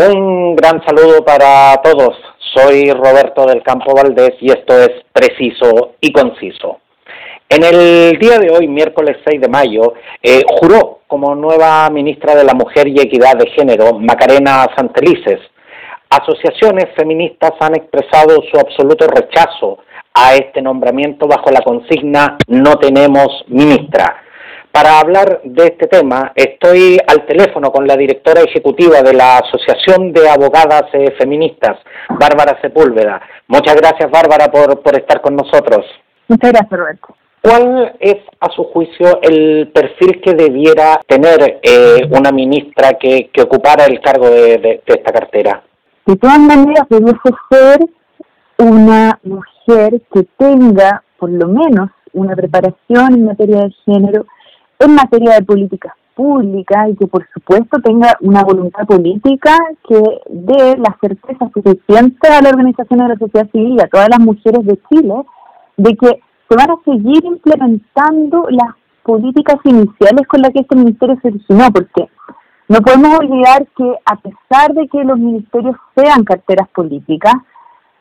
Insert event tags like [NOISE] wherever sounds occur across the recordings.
Un gran saludo para todos. Soy Roberto del Campo Valdés y esto es preciso y conciso. En el día de hoy, miércoles 6 de mayo, eh, juró como nueva ministra de la Mujer y Equidad de Género Macarena Santelices. Asociaciones feministas han expresado su absoluto rechazo a este nombramiento bajo la consigna No tenemos ministra. Para hablar de este tema, estoy al teléfono con la directora ejecutiva de la Asociación de Abogadas eh, Feministas, Bárbara Sepúlveda. Muchas gracias, Bárbara, por, por estar con nosotros. Muchas gracias, Roberto. ¿Cuál es, a su juicio, el perfil que debiera tener eh, una ministra que, que, ocupara el cargo de, de, esta cartera? De todas maneras, debe ser una mujer que tenga, por lo menos, una preparación en materia de género, en materia de políticas públicas y que por supuesto tenga una voluntad política que dé la certeza suficiente a la organización de la sociedad civil y a todas las mujeres de Chile de que se van a seguir implementando las políticas iniciales con las que este ministerio se originó, porque no podemos olvidar que a pesar de que los ministerios sean carteras políticas,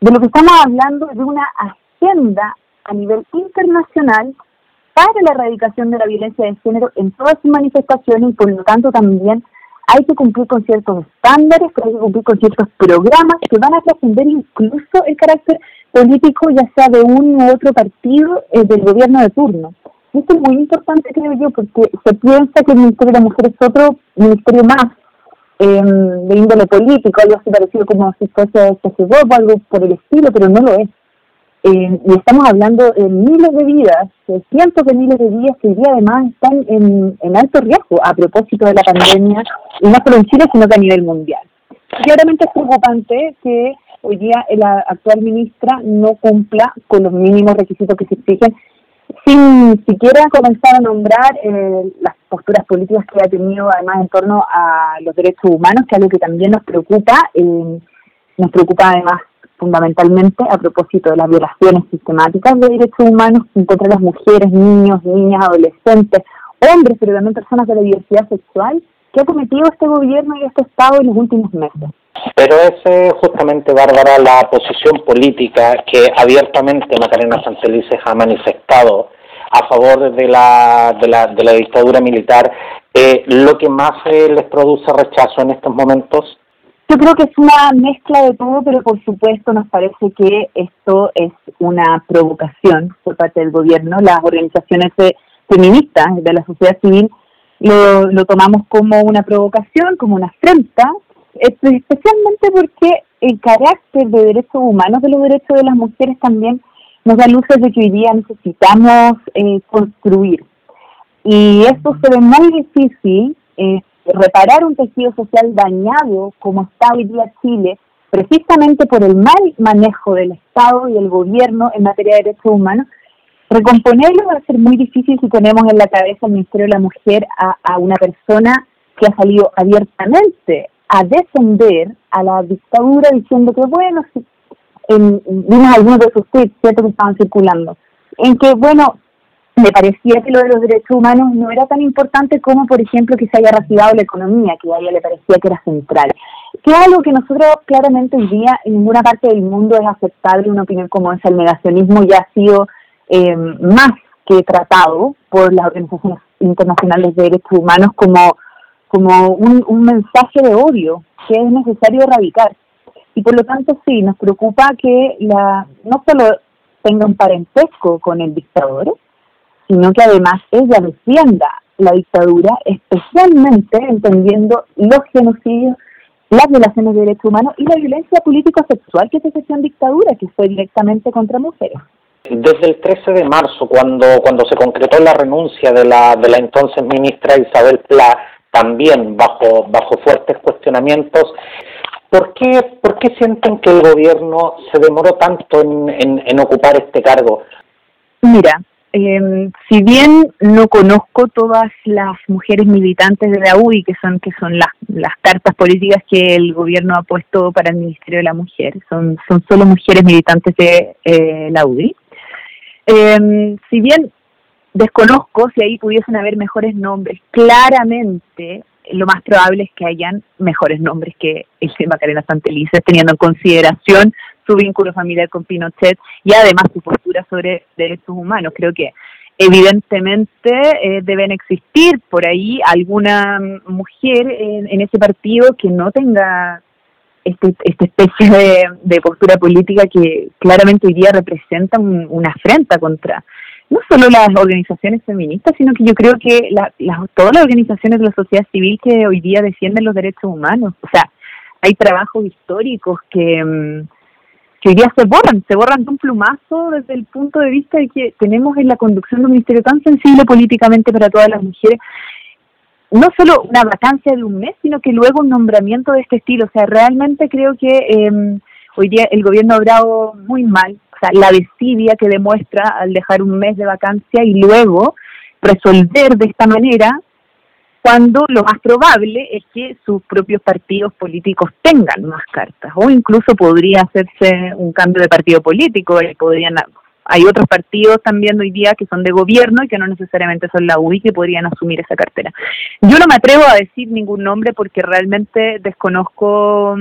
de lo que estamos hablando es de una agenda a nivel internacional para la erradicación de la violencia de género en todas sus manifestaciones y por lo tanto también hay que cumplir con ciertos estándares, hay que cumplir con ciertos programas que van a trascender incluso el carácter político, ya sea de un u otro partido eh, del gobierno de turno. Esto es muy importante, creo yo, porque se piensa que el Ministerio de la Mujer es otro ministerio más eh, de índole político, algo así parecido como si fuese CGO o algo por el estilo, pero no lo es. Eh, y estamos hablando de miles de vidas, de cientos de miles de vidas que hoy día además están en, en alto riesgo a propósito de la pandemia, y no solo en Chile, sino que a nivel mundial. Claramente es preocupante que hoy día la actual ministra no cumpla con los mínimos requisitos que se exigen, sin siquiera comenzar a nombrar eh, las posturas políticas que ha tenido además en torno a los derechos humanos, que es algo que también nos preocupa, eh, nos preocupa además fundamentalmente a propósito de las violaciones sistemáticas de derechos humanos contra las mujeres, niños, niñas, adolescentes, hombres, pero también personas de la diversidad sexual que ha cometido este gobierno y este Estado en los últimos meses. Pero es justamente, Bárbara, la posición política que abiertamente Macarena Santelices ha manifestado a favor de la, de la, de la dictadura militar, eh, lo que más eh, les produce rechazo en estos momentos yo creo que es una mezcla de todo, pero por supuesto nos parece que esto es una provocación por parte del gobierno. Las organizaciones feministas de la sociedad civil lo, lo tomamos como una provocación, como una afrenta, especialmente porque el carácter de derechos humanos de los derechos de las mujeres también nos da luces de que hoy día necesitamos eh, construir. Y esto se ve muy difícil eh, reparar un tejido social dañado como está hoy día Chile, precisamente por el mal manejo del Estado y el gobierno en materia de derechos humanos, recomponerlo va a ser muy difícil si ponemos en la cabeza al Ministerio de la Mujer a, una persona que ha salido abiertamente a defender a la dictadura diciendo que, bueno, si, en, vimos algunos de sus tweets, ¿cierto?, que estaban circulando, en que, bueno, me parecía que lo de los derechos humanos no era tan importante como, por ejemplo, que se haya reactivado la economía, que a ella le parecía que era central. Que es algo que nosotros claramente hoy día en ninguna parte del mundo es aceptable una opinión como esa. El negacionismo ya ha sido eh, más que tratado por las organizaciones internacionales de derechos humanos como, como un, un mensaje de odio que es necesario erradicar. Y por lo tanto, sí, nos preocupa que la no solo tenga un parentesco con el dictador, sino que además ella defienda la dictadura, especialmente entendiendo los genocidios, las violaciones de derechos humanos y la violencia político-sexual que se ejerció en dictadura, que fue directamente contra mujeres. Desde el 13 de marzo, cuando, cuando se concretó la renuncia de la, de la entonces ministra Isabel Pla, también bajo, bajo fuertes cuestionamientos, ¿por qué, ¿por qué sienten que el gobierno se demoró tanto en, en, en ocupar este cargo? Mira, eh, si bien no conozco todas las mujeres militantes de la UDI, que son que son las, las cartas políticas que el gobierno ha puesto para el Ministerio de la Mujer, son, son solo mujeres militantes de eh, la UDI. Eh, si bien desconozco si ahí pudiesen haber mejores nombres, claramente lo más probable es que hayan mejores nombres que el de Macarena Santelices, teniendo en consideración su vínculo familiar con Pinochet y además su postura sobre derechos humanos. Creo que evidentemente eh, deben existir por ahí alguna mujer en, ese partido que no tenga este, esta especie de, postura política que claramente hoy día representa una afrenta contra no solo las organizaciones feministas, sino que yo creo que todas las organizaciones de la sociedad civil que hoy día defienden los derechos humanos. O sea, hay trabajos históricos que, mm, se borran, se borran de un plumazo desde el punto de vista de que tenemos en la conducción de un ministerio tan sensible políticamente para todas las mujeres, no solo una vacancia de un mes, sino que luego un nombramiento de este estilo. O sea, realmente creo que eh, hoy día el gobierno ha obrado muy mal, o sea, la desidia que demuestra al dejar un mes de vacancia y luego resolver de esta manera cuando lo más probable es que sus propios partidos políticos tengan más cartas o incluso podría hacerse un cambio de partido político y podrían hay otros partidos también hoy día que son de gobierno y que no necesariamente son la UI que podrían asumir esa cartera. Yo no me atrevo a decir ningún nombre porque realmente desconozco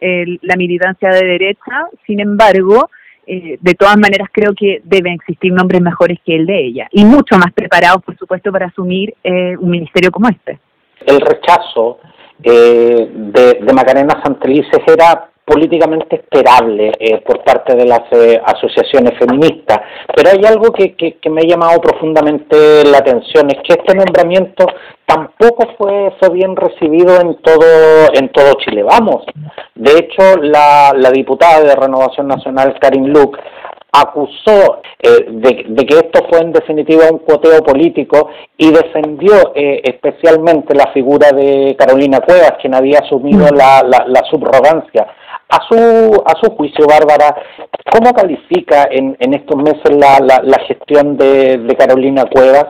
eh, la militancia de derecha, sin embargo, eh, de todas maneras creo que deben existir nombres mejores que el de ella y mucho más preparados, por supuesto, para asumir eh, un ministerio como este. El rechazo eh, de, de, Macarena Santelices era políticamente esperable eh, por parte de las eh, asociaciones feministas, pero hay algo que, que, me ha llamado profundamente la atención, es que este nombramiento tampoco fue, fue bien recibido en todo, en todo Chile. Vamos, de hecho, la, la diputada de Renovación Nacional, Karin Luke, acusó eh, de, que esto fue en definitiva un cuoteo político y defendió eh, especialmente la figura de Carolina Cuevas, quien había asumido mm. la, la, subrogancia. A su, a su juicio, Bárbara, ¿cómo califica en, en estos meses la, la, gestión de, Carolina Cuevas?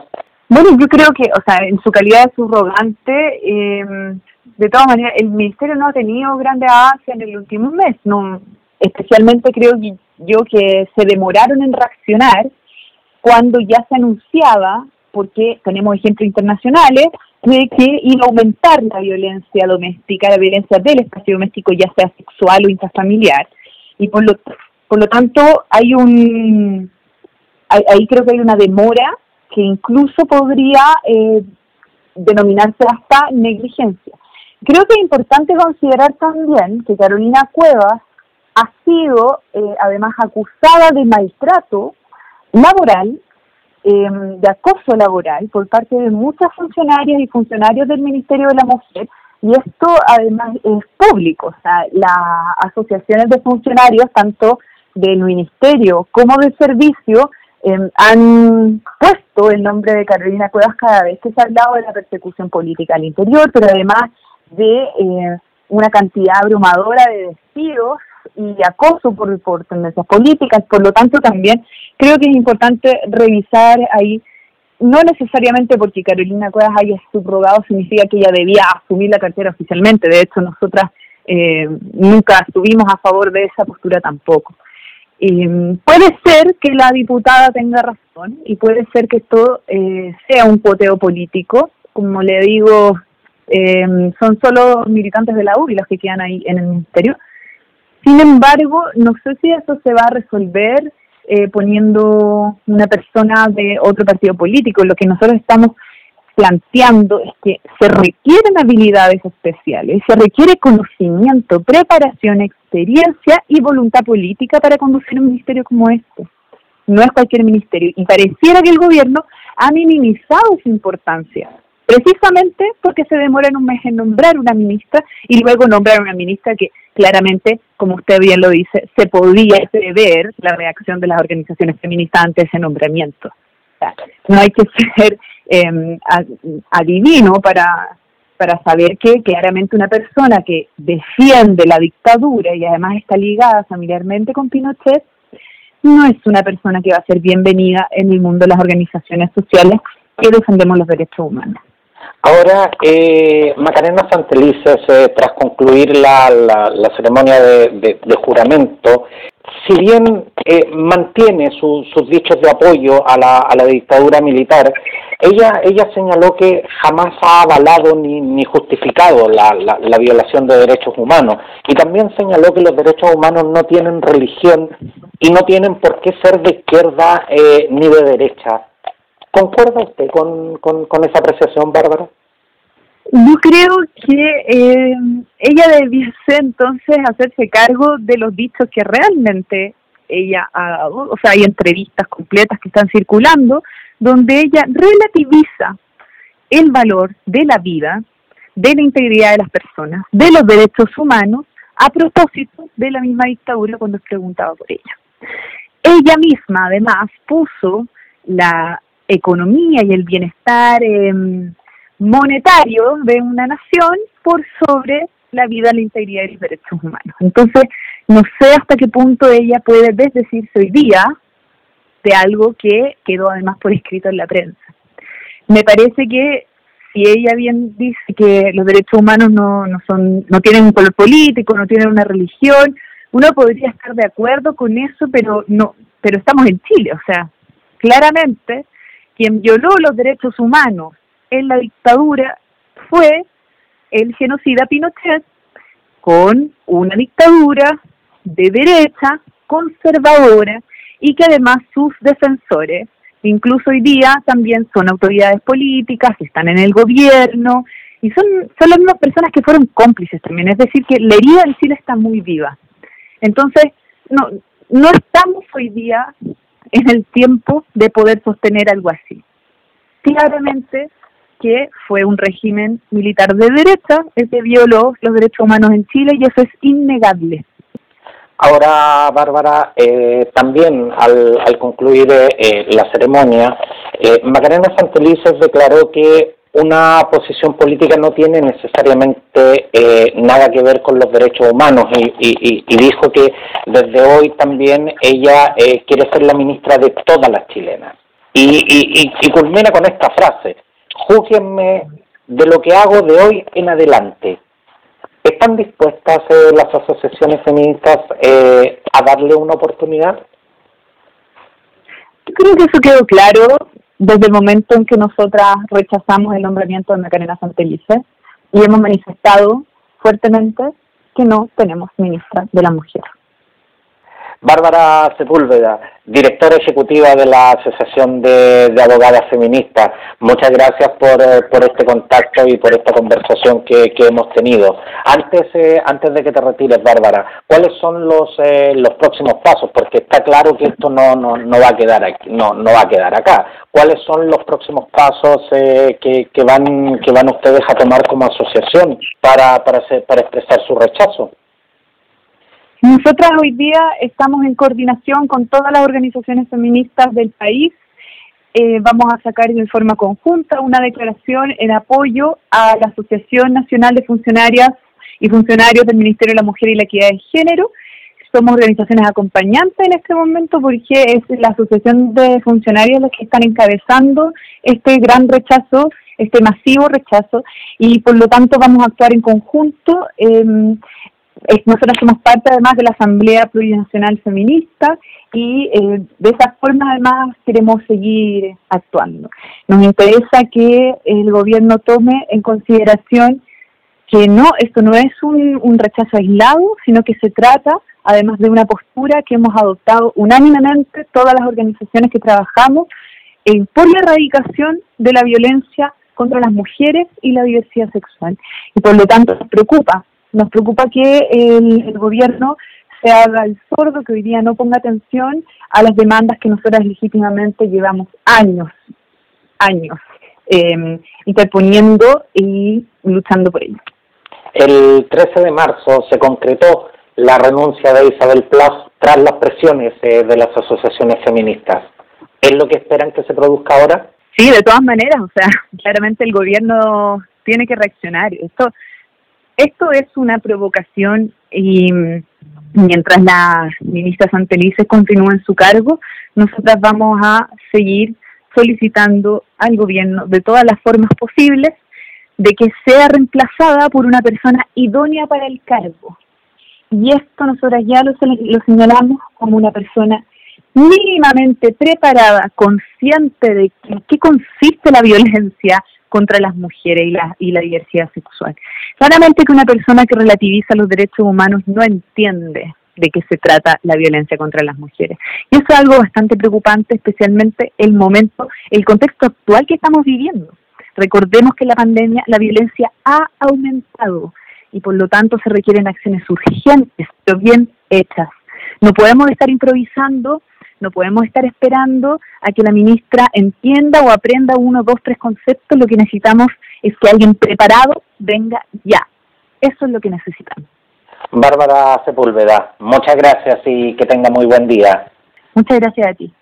Bueno, yo creo que, o sea, en su calidad de subrogante, eh, de todas maneras, el ministerio no ha tenido grandes avances en el último mes, no, especialmente creo yo que se demoraron en reaccionar cuando ya se anunciaba, porque tenemos ejemplos internacionales, de que iba a aumentar la violencia doméstica, la violencia del espacio doméstico, ya sea sexual o intrafamiliar. Y por lo, por lo tanto, hay un. Ahí creo que hay una demora que incluso podría eh, denominarse hasta negligencia. Creo que es importante considerar también que Carolina Cuevas ha sido eh, además acusada de maltrato laboral, em, de acoso laboral por parte de muchas funcionarias y funcionarios del Ministerio de la Mujer, y esto además es público, o sea, las asociaciones de funcionarios, tanto del Ministerio como del Servicio, em, han puesto el nombre de Carolina Cuevas cada vez que se ha hablado de la persecución política al interior, pero además de eh, una cantidad abrumadora de despidos y acoso por, por tendencias políticas. Por lo tanto, también creo que es importante revisar ahí, no necesariamente porque Carolina Cuevas haya subrogado significa que ella debía asumir la cartera oficialmente. De hecho, nosotras eh, nunca estuvimos a favor de esa postura tampoco. Mm, puede ser que la diputada tenga razón y puede ser que esto eh, sea un poteo político. Como le digo, eh, son solo militantes de la UBI los que quedan ahí en el ministerio. Sin embargo, no sé si eso se va a resolver eh, poniendo una persona de otro partido político. Lo que nosotros estamos planteando es que se requieren habilidades especiales, se requiere conocimiento, preparación, experiencia y voluntad política para conducir un ministerio como este. No es cualquier ministerio. Y pareciera que el gobierno ha minimizado su importancia precisamente porque se demora un mes en nombrar una ministra y luego nombrar una ministra que claramente, como usted bien lo dice, se podía prever la reacción de las organizaciones feministas ante ese nombramiento. no hay que [LAUGHS] ser eh, adivino para, para saber que claramente una persona que defiende la dictadura y además está ligada familiarmente con Pinochet, no es una persona que va a ser bienvenida en el mundo de las organizaciones sociales que defendemos los derechos humanos. Ahora, eh, Macarena Santelices, eh, tras concluir la, la, ceremonia de, juramento, si bien eh, mantiene sus dichos de apoyo a la, a la dictadura militar, ella, ella señaló que jamás ha avalado ni, ni justificado la, la, violación de derechos humanos y también señaló que los derechos humanos no tienen religión y no tienen por qué ser de izquierda eh, ni de derecha. ¿Concuerda usted con, con, con esa apreciación, Bárbara? Yo creo que eh, ella debiese entonces hacerse cargo de los dichos que realmente ella ha dado, o sea, hay entrevistas completas que están circulando donde ella relativiza el valor de la vida, de la integridad de las personas, de los derechos humanos, a propósito de la misma dictadura cuando es preguntado por ella. Ella misma, además, puso la economía y el bienestar eh, monetario de una nación por sobre la vida, la integridad y los derechos humanos. Entonces, no sé hasta qué punto ella puede desdecirse hoy día de algo que quedó además por escrito en la prensa. Me parece que si ella bien dice que los derechos humanos no, no son no tienen un color político, no tienen una religión, uno podría estar de acuerdo con eso, pero no, pero estamos en Chile, o sea, claramente quien violó los derechos humanos en la dictadura fue el genocida Pinochet con una dictadura de derecha conservadora y que además sus defensores, incluso hoy día, también son autoridades políticas, están en el gobierno y son, son las mismas personas que fueron cómplices también. Es decir, que la herida en Chile está muy viva. Entonces, no, no estamos hoy día en el tiempo de poder sostener algo así. Claramente que fue un régimen militar de derecha el que violó los derechos humanos en Chile y eso es innegable. Ahora, Bárbara, eh, también al, al concluir eh, la ceremonia, eh, Macarena Santelices declaró que una posición política no tiene necesariamente eh, nada que ver con los derechos humanos y, y, dijo que desde hoy también ella eh, quiere ser la ministra de todas las chilenas. Y, y, y culmina con esta frase, júguenme de lo que hago de hoy en adelante. ¿Están dispuestas eh, las asociaciones feministas eh, a darle una oportunidad? Yo creo que eso quedó claro desde el momento en que nosotras rechazamos el nombramiento de Macarena Santelice y hemos manifestado fuertemente que no tenemos ministra de la mujer. Bárbara Sepúlveda, directora ejecutiva de la Asociación de, Abogadas Feministas, muchas gracias por, eh, por, este contacto y por esta conversación que, que hemos tenido. Antes, eh, antes de que te retires, Bárbara, ¿cuáles son los, eh, los próximos pasos? Porque está claro que esto no, no, no, va, a quedar aquí, no, no va a quedar acá. ¿Cuáles son los próximos pasos eh, que, que, van, que van ustedes a tomar como asociación para, para, para expresar su rechazo? Nosotras hoy día estamos en coordinación con todas las organizaciones feministas del país. Eh, vamos a sacar de forma conjunta una declaración en apoyo a la Asociación Nacional de Funcionarias y Funcionarios del Ministerio de la Mujer y la Equidad de Género. Somos organizaciones acompañantes en este momento porque es la Asociación de Funcionarios los que están encabezando este gran rechazo, este masivo rechazo, y por lo tanto vamos a actuar en conjunto. Eh, nosotros somos parte además de la Asamblea Plurinacional Feminista y eh, de esa forma además queremos seguir actuando. Nos interesa que el gobierno tome en consideración que no, esto no es un, un rechazo aislado, sino que se trata además de una postura que hemos adoptado unánimemente todas las organizaciones que trabajamos eh, por la erradicación de la violencia contra las mujeres y la diversidad sexual. Y por lo tanto nos preocupa nos preocupa que el, gobierno se haga el sordo, que hoy día no ponga atención a las demandas que nosotras legítimamente llevamos años, años, eh, interponiendo y luchando por ello. El 13 de marzo se concretó la renuncia de Isabel Plas tras las presiones eh, de las asociaciones feministas. ¿Es lo que esperan que se produzca ahora? Sí, de todas maneras, o sea, [LAUGHS] claramente el gobierno tiene que reaccionar. Esto esto es una provocación y mientras la ministra Santelice continúa en su cargo, nosotras vamos a seguir solicitando al gobierno de todas las formas posibles de que sea reemplazada por una persona idónea para el cargo. Y esto nosotras ya lo, lo señalamos como una persona mínimamente preparada, consciente de qué consiste la violencia contra las mujeres y la, y la diversidad sexual. Claramente que una persona que relativiza los derechos humanos no entiende de qué se trata la violencia contra las mujeres. Y eso es algo bastante preocupante, especialmente el momento, el contexto actual que estamos viviendo. Recordemos que la pandemia, la violencia ha aumentado y por lo tanto se requieren acciones urgentes, pero bien hechas. No podemos estar improvisando, no podemos estar esperando a que la ministra entienda o aprenda uno, dos, tres conceptos. Lo que necesitamos es que alguien preparado venga ya. Eso es lo que necesitamos. Bárbara Sepúlveda, muchas gracias y que tenga muy buen día. Muchas gracias a ti.